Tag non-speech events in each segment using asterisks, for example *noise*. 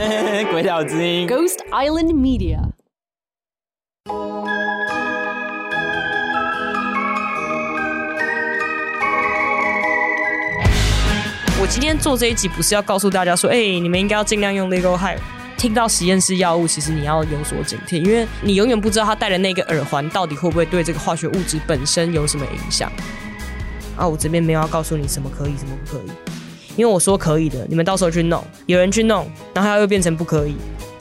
*laughs* 鬼岛之音 Ghost Island Media. 我今天做这一集不是要告诉大家说，哎、你们应该要尽量用 legal high。听到实验室药物，其实你要有所警惕，因为你永远不知道他戴的那个耳环到底会不会对这个化学物质本身有什么影响。啊，我这边没有要告诉你什么可以，什么不可以，因为我说可以的，你们到时候去弄，有人去弄，然后它又变成不可以，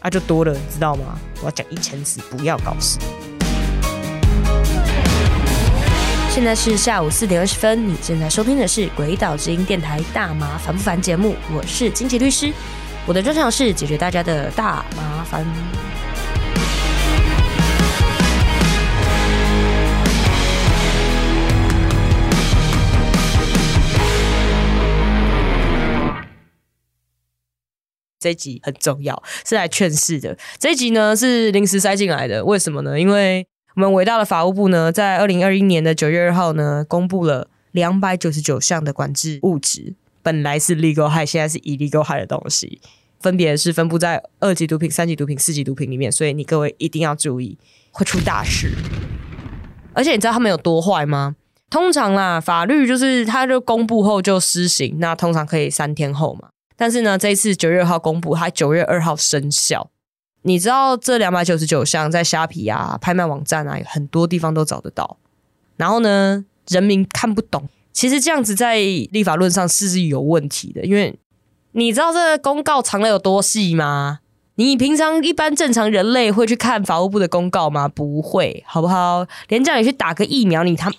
啊，就多了，知道吗？我要讲一千次，不要搞事。现在是下午四点二十分，你正在收听的是《鬼岛之音》电台《大麻烦不烦》节目，我是金奇律师，我的专长是解决大家的大麻烦。这一集很重要，是来劝世的。这一集呢是临时塞进来的，为什么呢？因为我们伟大的法务部呢，在二零二一年的九月二号呢，公布了两百九十九项的管制物质，本来是 legal high，现在是 illegal high 的东西，分别是分布在二级毒品、三级毒品、四级毒品里面，所以你各位一定要注意，会出大事。而且你知道他们有多坏吗？通常啦，法律就是它就公布后就施行，那通常可以三天后嘛。但是呢，这一次九月二号公布，它九月二号生效。你知道这两百九十九项在虾皮啊、拍卖网站啊，很多地方都找得到。然后呢，人民看不懂。其实这样子在立法论上是是有问题的，因为你知道这个公告藏的有多细吗？你平常一般正常人类会去看法务部的公告吗？不会，好不好？连叫你去打个疫苗，你他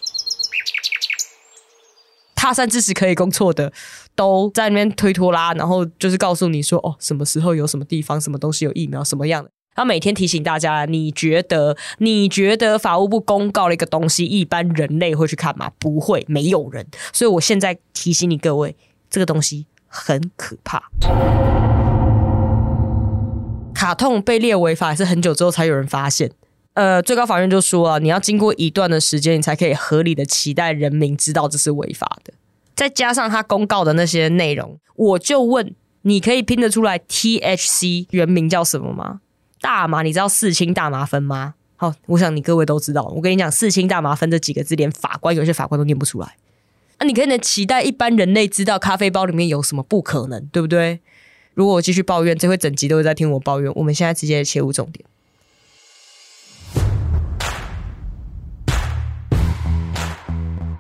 他山之石可以攻错的，都在那边推拖拉，然后就是告诉你说，哦，什么时候有什么地方、什么东西有疫苗，什么样的。然后每天提醒大家，你觉得你觉得法务部公告了一个东西，一般人类会去看吗？不会，没有人。所以我现在提醒你各位，这个东西很可怕。卡通被列为法是很久之后才有人发现。呃，最高法院就说啊，你要经过一段的时间，你才可以合理的期待人民知道这是违法的。再加上他公告的那些内容，我就问，你可以拼得出来 THC 原名叫什么吗？大麻，你知道四氢大麻酚吗？好，我想你各位都知道。我跟你讲，四氢大麻酚这几个字，连法官有些法官都念不出来。那、你可能期待一般人类知道咖啡包里面有什么？不可能，对不对？如果我继续抱怨，这会整集都会在听我抱怨。我们现在直接切入重点。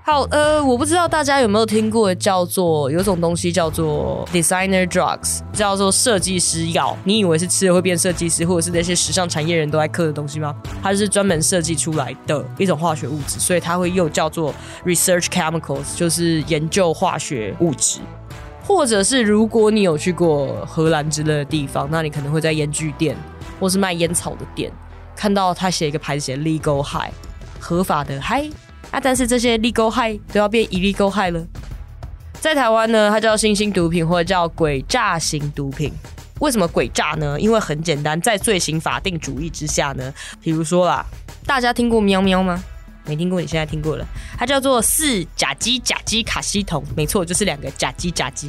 好，呃，我不知道大家有没有听过叫做有种东西叫做 designer drugs，叫做设计师药。你以为是吃了会变设计师，或者是那些时尚产业人都爱嗑的东西吗？它是专门设计出来的一种化学物质，所以它会又叫做 research chemicals，就是研究化学物质。或者是如果你有去过荷兰之类的地方，那你可能会在烟具店或是卖烟草的店看到他写一个牌子写 legal high，合法的嗨啊，但是这些 legal high 都要变 illegal high 了。在台湾呢，它叫新兴毒品或者叫诡诈型毒品。为什么诡诈呢？因为很简单，在罪行法定主义之下呢，比如说啦，大家听过喵喵吗？没听过，你现在听过了。它叫做四甲基甲基卡西酮，没错，就是两个甲基甲基，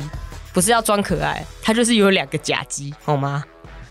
不是要装可爱，它就是有两个甲基，好吗？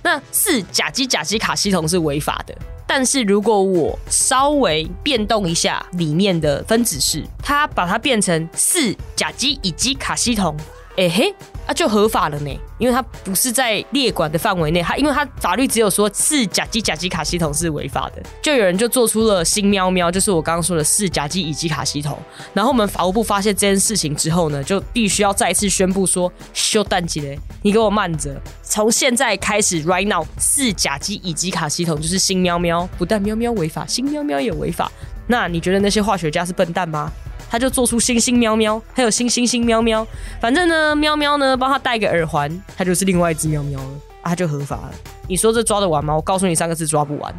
那四甲基甲基卡西酮是违法的，但是如果我稍微变动一下里面的分子式，它把它变成四甲基乙基卡西酮，哎、嘿，啊就合法了呢，因为它不是在列管的范围内，它因为它法律只有说四甲基甲基卡系统是违法的，就有人就做出了新喵喵，就是我刚刚说的四甲基乙基卡系统，然后我们法务部发现这件事情之后呢，就必须要再次宣布说，休蛋鸡嘞，你给我慢着，从现在开始，right now，四甲基乙基卡系统就是新喵喵，不但喵喵违法，新喵喵也违法。那你觉得那些化学家是笨蛋吗？他就做出星星喵喵，还有星星星喵喵，反正呢，喵喵呢帮他戴个耳环，他就是另外一只喵喵了，啊，他就合法了。你说这抓得完吗？我告诉你，三个字抓不完。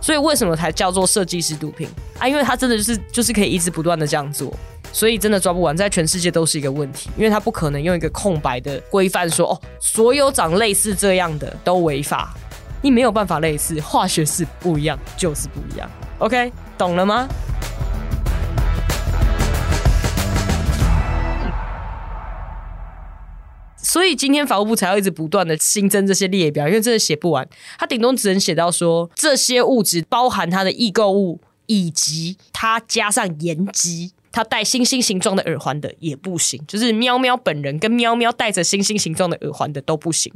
所以为什么才叫做设计师毒品啊？因为它真的就是就是可以一直不断的这样做，所以真的抓不完，在全世界都是一个问题，因为它不可能用一个空白的规范说哦，所有长类似这样的都违法，你没有办法类似，化学式不一样，就是不一样。OK，懂了吗？所以今天法务部才要一直不断的新增这些列表，因为真的写不完。它顶多只能写到说这些物质包含它的易购物，以及它加上盐基。它戴星星形状的耳环的也不行，就是喵喵本人跟喵喵戴着星星形状的耳环的都不行。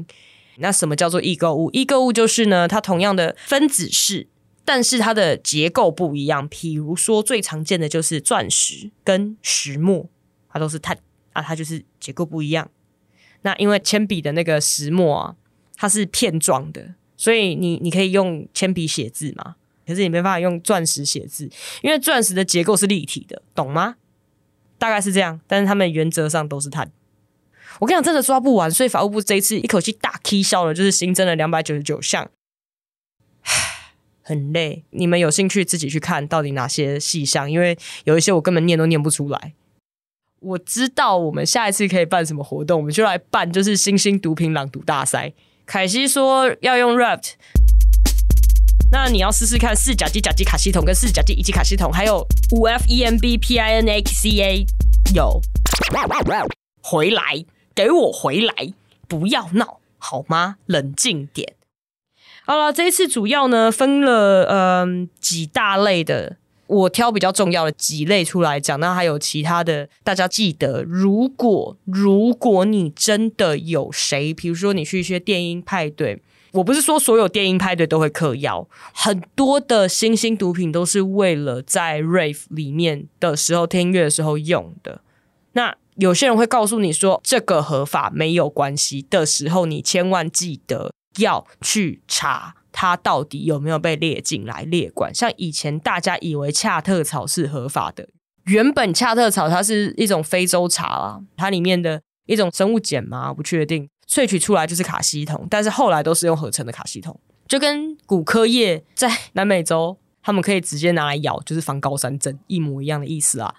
那什么叫做异构物？异构物就是呢，它同样的分子式，但是它的结构不一样。譬如说，最常见的就是钻石跟石墨，它都是碳啊，它就是结构不一样。那因为铅笔的那个石墨啊，它是片状的，所以你你可以用铅笔写字嘛，可是你没办法用钻石写字，因为钻石的结构是立体的，懂吗？大概是这样，但是它们原则上都是碳。我跟你讲，真的抓不完，所以法务部这一次一口气大 K 笑了，就是新增了两百九十九项，*sighs* 很累。你们有兴趣自己去看到底哪些细项，因为有一些我根本念都念不出来。我知道我们下一次可以办什么活动，我们就来办，就是新兴毒品朗读大赛。凯西说要用 rap，那你要试试看四甲基甲基卡系统跟四甲基乙基卡系统，还有五 F E M B P I N A C A 有回来。给我回来！不要闹好吗？冷静点。好了，这一次主要呢分了嗯几大类的，我挑比较重要的几类出来讲。那还有其他的，大家记得，如果如果你真的有谁，比如说你去一些电音派对，我不是说所有电音派对都会嗑药，很多的新兴毒品都是为了在 rave 里面的时候听音乐的时候用的。那有些人会告诉你说这个合法没有关系的时候，你千万记得要去查它到底有没有被列进来列管。像以前大家以为恰特草是合法的，原本恰特草它是一种非洲茶啊，它里面的一种生物碱嘛，不确定萃取出来就是卡西酮，但是后来都是用合成的卡西酮，就跟骨科叶在南美洲他们可以直接拿来咬，就是防高山症一模一样的意思啊。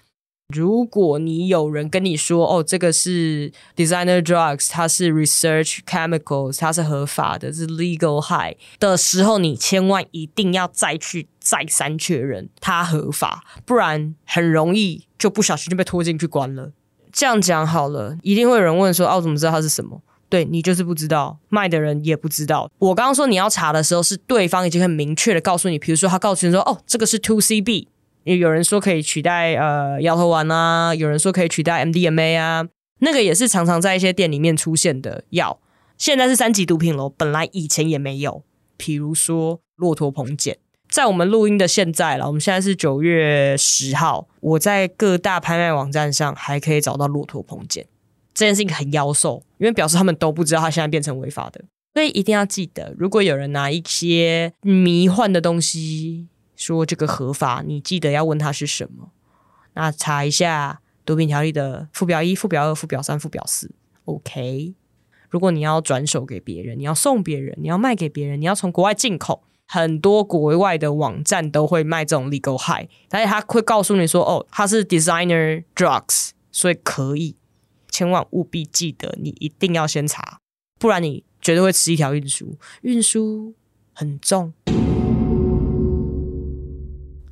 如果你有人跟你说哦，这个是 designer drugs，它是 research chemicals，它是合法的，是 legal high 的时候，你千万一定要再去再三确认它合法，不然很容易就不小心就被拖进去关了。这样讲好了，一定会有人问说，哦，怎么知道它是什么？对你就是不知道，卖的人也不知道。我刚刚说你要查的时候，是对方已经很明确的告诉你，比如说他告诉你说，哦，这个是 two CB。也有人说可以取代呃摇头丸啊，有人说可以取代 MDMA 啊，那个也是常常在一些店里面出现的药。现在是三级毒品了，本来以前也没有。比如说骆驼蓬碱，在我们录音的现在了，我们现在是九月十号，我在各大拍卖网站上还可以找到骆驼蓬碱，这件事情很妖兽，因为表示他们都不知道它现在变成违法的，所以一定要记得，如果有人拿一些迷幻的东西。说这个合法，你记得要问他是什么。那查一下毒品条例的附表一、附表二、附表三、附表四。OK，如果你要转手给别人，你要送别人，你要卖给别人，你要从国外进口，很多国外的网站都会卖这种 legal high，而且他会告诉你说，哦，它是 designer drugs，所以可以。千万务必记得，你一定要先查，不然你绝对会吃一条运输，运输很重。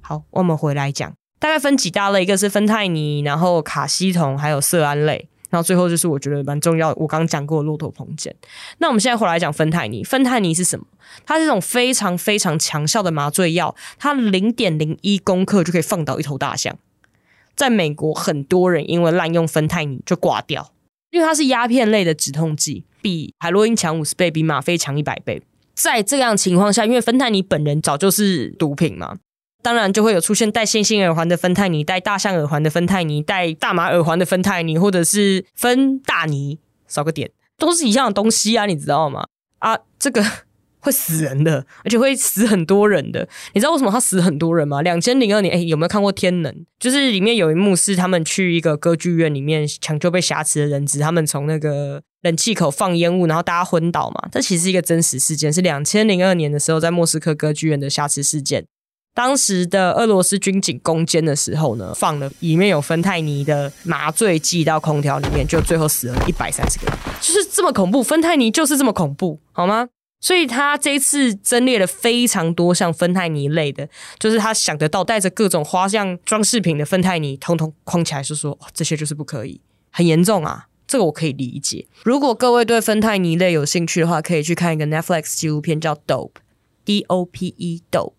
好，我们回来讲，大概分几大类，一个是芬太尼，然后卡西酮，还有色胺类，然后最后就是我觉得蛮重要，我刚刚讲过骆驼蓬碱。那我们现在回来讲芬太尼，芬太尼是什么？它是一种非常非常强效的麻醉药，它零点零一公克就可以放倒一头大象。在美国，很多人因为滥用芬太尼就挂掉，因为它是鸦片类的止痛剂，比海洛因强五十倍，比吗啡强一百倍。在这样情况下，因为芬太尼本人早就是毒品嘛。当然就会有出现戴星星耳环的芬太尼，戴大象耳环的芬太尼，戴大马耳环的芬太尼，或者是芬大尼，少个点，都是一样的东西啊，你知道吗？啊，这个会死人的，而且会死很多人的。你知道为什么他死很多人吗？两千零二年，哎，有没有看过《天能》？就是里面有一幕是他们去一个歌剧院里面抢救被挟持的人质，他们从那个冷气口放烟雾，然后大家昏倒嘛。这其实是一个真实事件，是两千零二年的时候在莫斯科歌剧院的瑕持事件。当时的俄罗斯军警攻坚的时候呢，放了里面有芬太尼的麻醉剂到空调里面，就最后死了一百三十个人，就是这么恐怖。芬太尼就是这么恐怖，好吗？所以他这一次增列了非常多像芬太尼类的，就是他想得到带着各种花样装饰品的芬太尼，通通框起来，是说这些就是不可以，很严重啊。这个我可以理解。如果各位对芬太尼类有兴趣的话，可以去看一个 Netflix 纪录片叫《Dope》，D O P E Dope，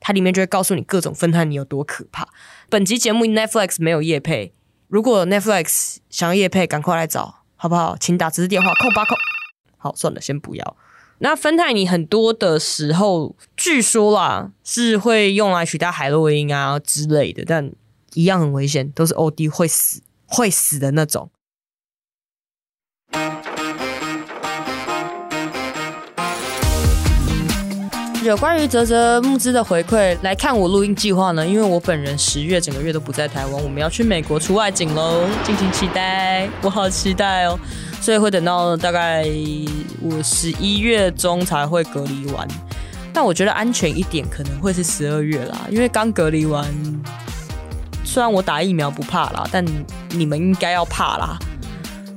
它里面就会告诉你各种芬太尼有多可怕。本集节目 Netflix 没有夜配，如果 Netflix 想要夜配，赶快来找，好不好？请打直接电话扣八扣。好，算了，先不要。那芬太尼很多的时候，据说啦是会用来取代海洛因啊之类的，但一样很危险，都是 OD 会死会死的那种。有关于泽泽募资的回馈来看我录音计划呢，因为我本人十月整个月都不在台湾，我们要去美国出外景喽，敬请期待，我好期待哦。所以会等到大概我十一月中才会隔离完，但我觉得安全一点可能会是十二月啦，因为刚隔离完。虽然我打疫苗不怕啦，但你们应该要怕啦，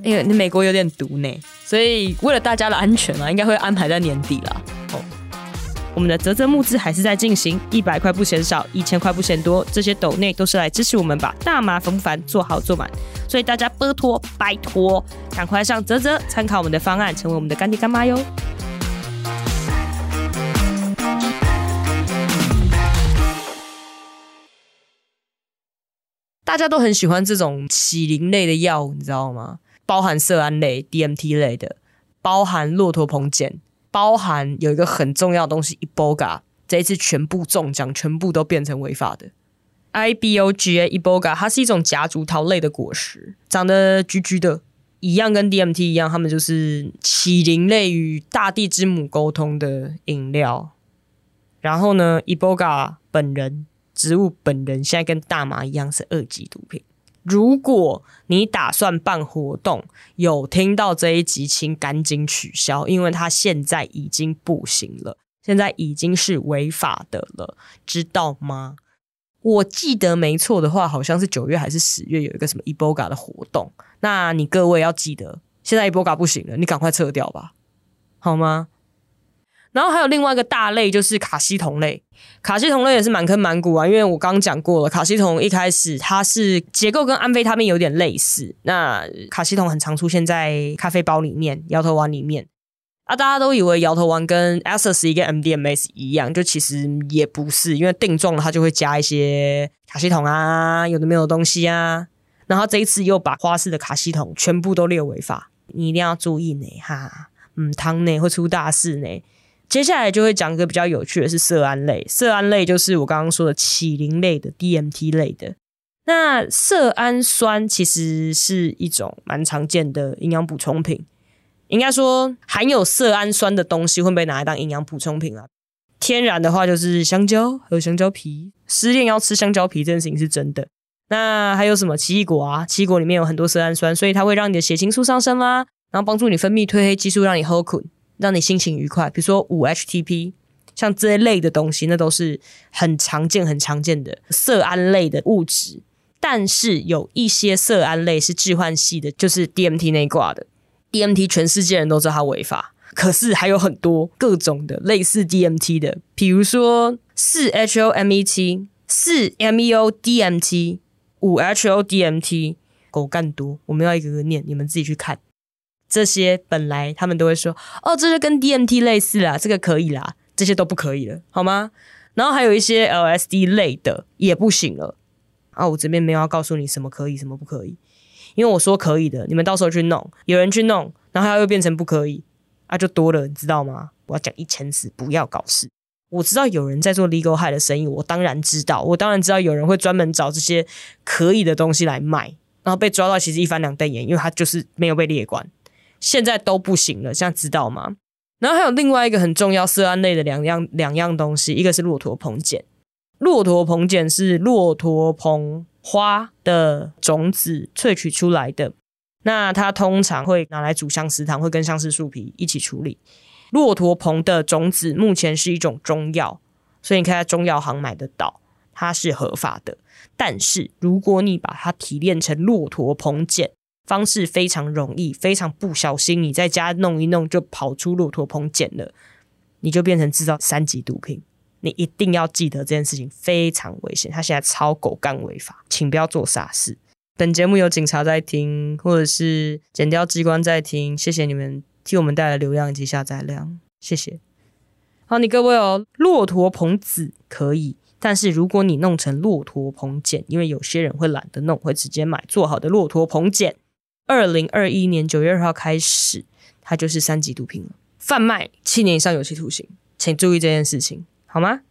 因为美国有点毒呢，所以为了大家的安全啊，应该会安排在年底啦。我们的泽泽募资还是在进行，一百块不嫌少，一千块不嫌多，这些斗内都是来支持我们把大麻烦不烦做好做满，所以大家拜托拜托，赶快上泽泽参考我们的方案，成为我们的干爹干妈哟。大家都很喜欢这种起灵类的药，你知道吗？包含色胺类、DMT 类的，包含骆驼蓬碱，包含有一个很重要的东西 Iboga，这一次全部中奖，全部都变成违法的。Iboga Iboga，它是一种夹竹桃类的果实，长得橘橘的，一样跟 DMT 一样，它们就是起灵类与大地之母沟通的饮料。然后呢，Iboga 本人。植物本人现在跟大麻一样是二级毒品。如果你打算办活动，有听到这一集，请赶紧取消，因为它现在已经不行了，现在已经是违法的了，知道吗？我记得没错的话，好像是九月还是十月有一个什么 Eboga 的活动，那你各位要记得，现在 Eboga 不行了，你赶快撤掉吧，好吗？然后还有另外一个大类，就是卡西酮类。卡西酮类也是满坑满谷啊，因为我刚刚讲过了，卡西酮一开始它是结构跟安非他命有点类似。那卡西酮很常出现在咖啡包里面、摇头丸里面啊，大家都以为摇头丸跟 S C 跟 M D M S 一样，就其实也不是，因为定状它就会加一些卡西酮啊，有的没有东西啊。然后这一次又把花式的卡西酮全部都列违法，你一定要注意呢哈，嗯，汤呢会出大事呢。接下来就会讲一个比较有趣的是色胺类，色胺类就是我刚刚说的起灵类的 DMT 类的。那色氨酸其实是一种蛮常见的营养补充品，应该说含有色氨酸的东西会被拿来当营养补充品啊。天然的话就是香蕉和香蕉皮，失恋要吃香蕉皮这件事情是真的。那还有什么奇异果啊？奇异果里面有很多色氨酸，所以它会让你的血清素上升啦，然后帮助你分泌褪黑激素，让你喝困。让你心情愉快，比如说五 HTP，像这一类的东西，那都是很常见、很常见的色胺类的物质。但是有一些色胺类是致幻系的，就是 DMT 那挂的。DMT 全世界人都知道它违法，可是还有很多各种的类似 DMT 的，比如说四 HOMET、四 MEODMT、五 HODMT，狗干多，我们要一个个念，你们自己去看。这些本来他们都会说，哦，这就跟 DMT 类似啦，这个可以啦，这些都不可以了，好吗？然后还有一些 LSD 类的也不行了啊！我这边没有要告诉你什么可以，什么不可以，因为我说可以的，你们到时候去弄，有人去弄，然后它又变成不可以，啊，就多了，你知道吗？我要讲一千次，不要搞事。我知道有人在做 legal high 的生意，我当然知道，我当然知道有人会专门找这些可以的东西来卖，然后被抓到其实一翻两瞪眼，因为他就是没有被列管。现在都不行了，现在知道吗？然后还有另外一个很重要色胺类的两样两样东西，一个是骆驼蓬碱。骆驼蓬碱是骆驼蓬花的种子萃取出来的，那它通常会拿来煮相思汤，会跟相思树皮一起处理。骆驼蓬的种子目前是一种中药，所以你可以在中药行买得到，它是合法的。但是如果你把它提炼成骆驼蓬碱，方式非常容易，非常不小心，你在家弄一弄就跑出骆驼棚捡了，你就变成制造三级毒品。你一定要记得这件事情非常危险，它现在超狗干违法，请不要做傻事。本节目有警察在听，或者是剪掉机关在听，谢谢你们替我们带来流量以及下载量，谢谢。好，你各位哦，骆驼棚子可以，但是如果你弄成骆驼棚茧，因为有些人会懒得弄，会直接买做好的骆驼棚茧。二零二一年九月二号开始，它就是三级毒品了，贩卖七年以上有期徒刑，请注意这件事情，好吗？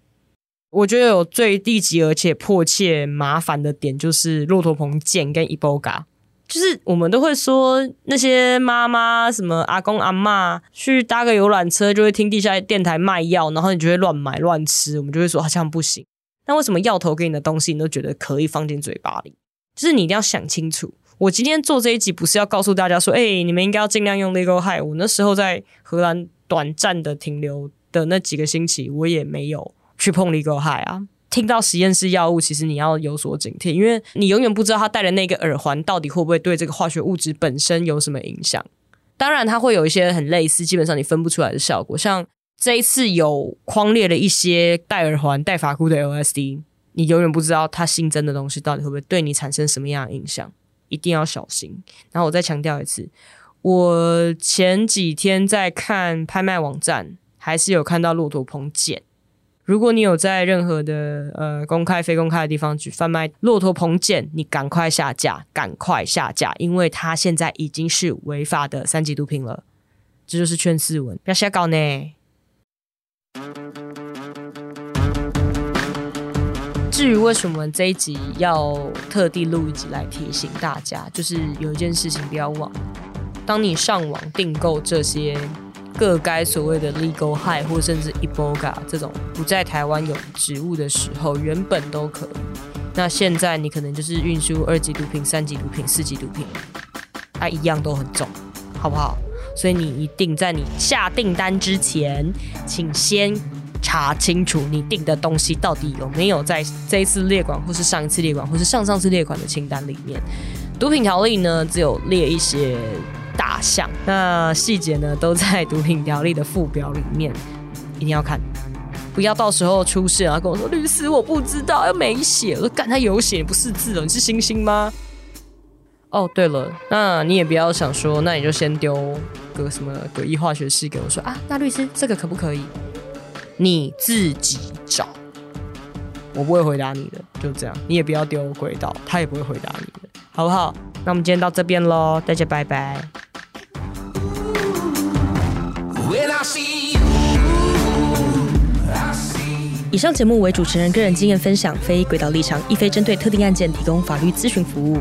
我觉得有最低级而且迫切麻烦的点就是骆驼棚茧跟 Eboga，就是我们都会说那些妈妈什么阿公阿妈去搭个游览车就会听地下电台卖药，然后你就会乱买乱吃，我们就会说好像不行。那为什么药头给你的东西你都觉得可以放进嘴巴里？就是你一定要想清楚。我今天做这一集不是要告诉大家说，哎，你们应该要尽量用 legal high。我那时候在荷兰短暂的停留的那几个星期，我也没有。去碰 legal high 啊！听到实验室药物，其实你要有所警惕，因为你永远不知道他戴的那个耳环到底会不会对这个化学物质本身有什么影响。当然，它会有一些很类似，基本上你分不出来的效果。像这一次有框列了一些戴耳环、戴发箍的 LSD，你永远不知道它新增的东西到底会不会对你产生什么样的影响，一定要小心。然后我再强调一次，我前几天在看拍卖网站，还是有看到骆驼棚茧。如果你有在任何的呃公开、非公开的地方去贩卖骆驼棚茧，你赶快下架，赶快下架，因为它现在已经是违法的三级毒品了。这就是劝世文，不要瞎搞呢。至于为什么这一集要特地录一集来提醒大家，就是有一件事情不要忘，当你上网订购这些。各该所谓的 legal high 或甚至 eboga 这种不在台湾有植物的时候，原本都可。那现在你可能就是运输二级毒品、三级毒品、四级毒品，它一样都很重，好不好？所以你一定在你下订单之前，请先查清楚你订的东西到底有没有在这一次列管，或是上一次列管，或是上上次列管的清单里面。毒品条例呢，只有列一些。大项，那细节呢都在毒品条例的附表里面，一定要看，不要到时候出事啊跟我说律师我不知道又没写，我干他有写不是字了，你是星星吗？哦对了，那你也不要想说，那你就先丢个什么诡异化学式给我说啊，那律师这个可不可以？你自己找，我不会回答你的，就这样，你也不要丢轨道，他也不会回答你的，好不好？那我们今天到这边喽，大家拜拜。以上节目为主持人个人经验分享，非轨道立场，亦非针对特定案件提供法律咨询服务。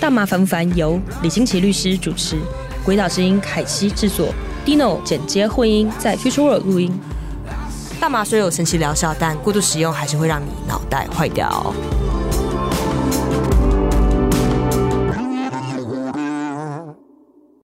大麻烦不烦？由李新奇律师主持，轨道之音凯西制作，Dino 剪接混音，在 Future World 录音。大麻虽有神奇疗效，但过度使用还是会让你脑袋坏掉。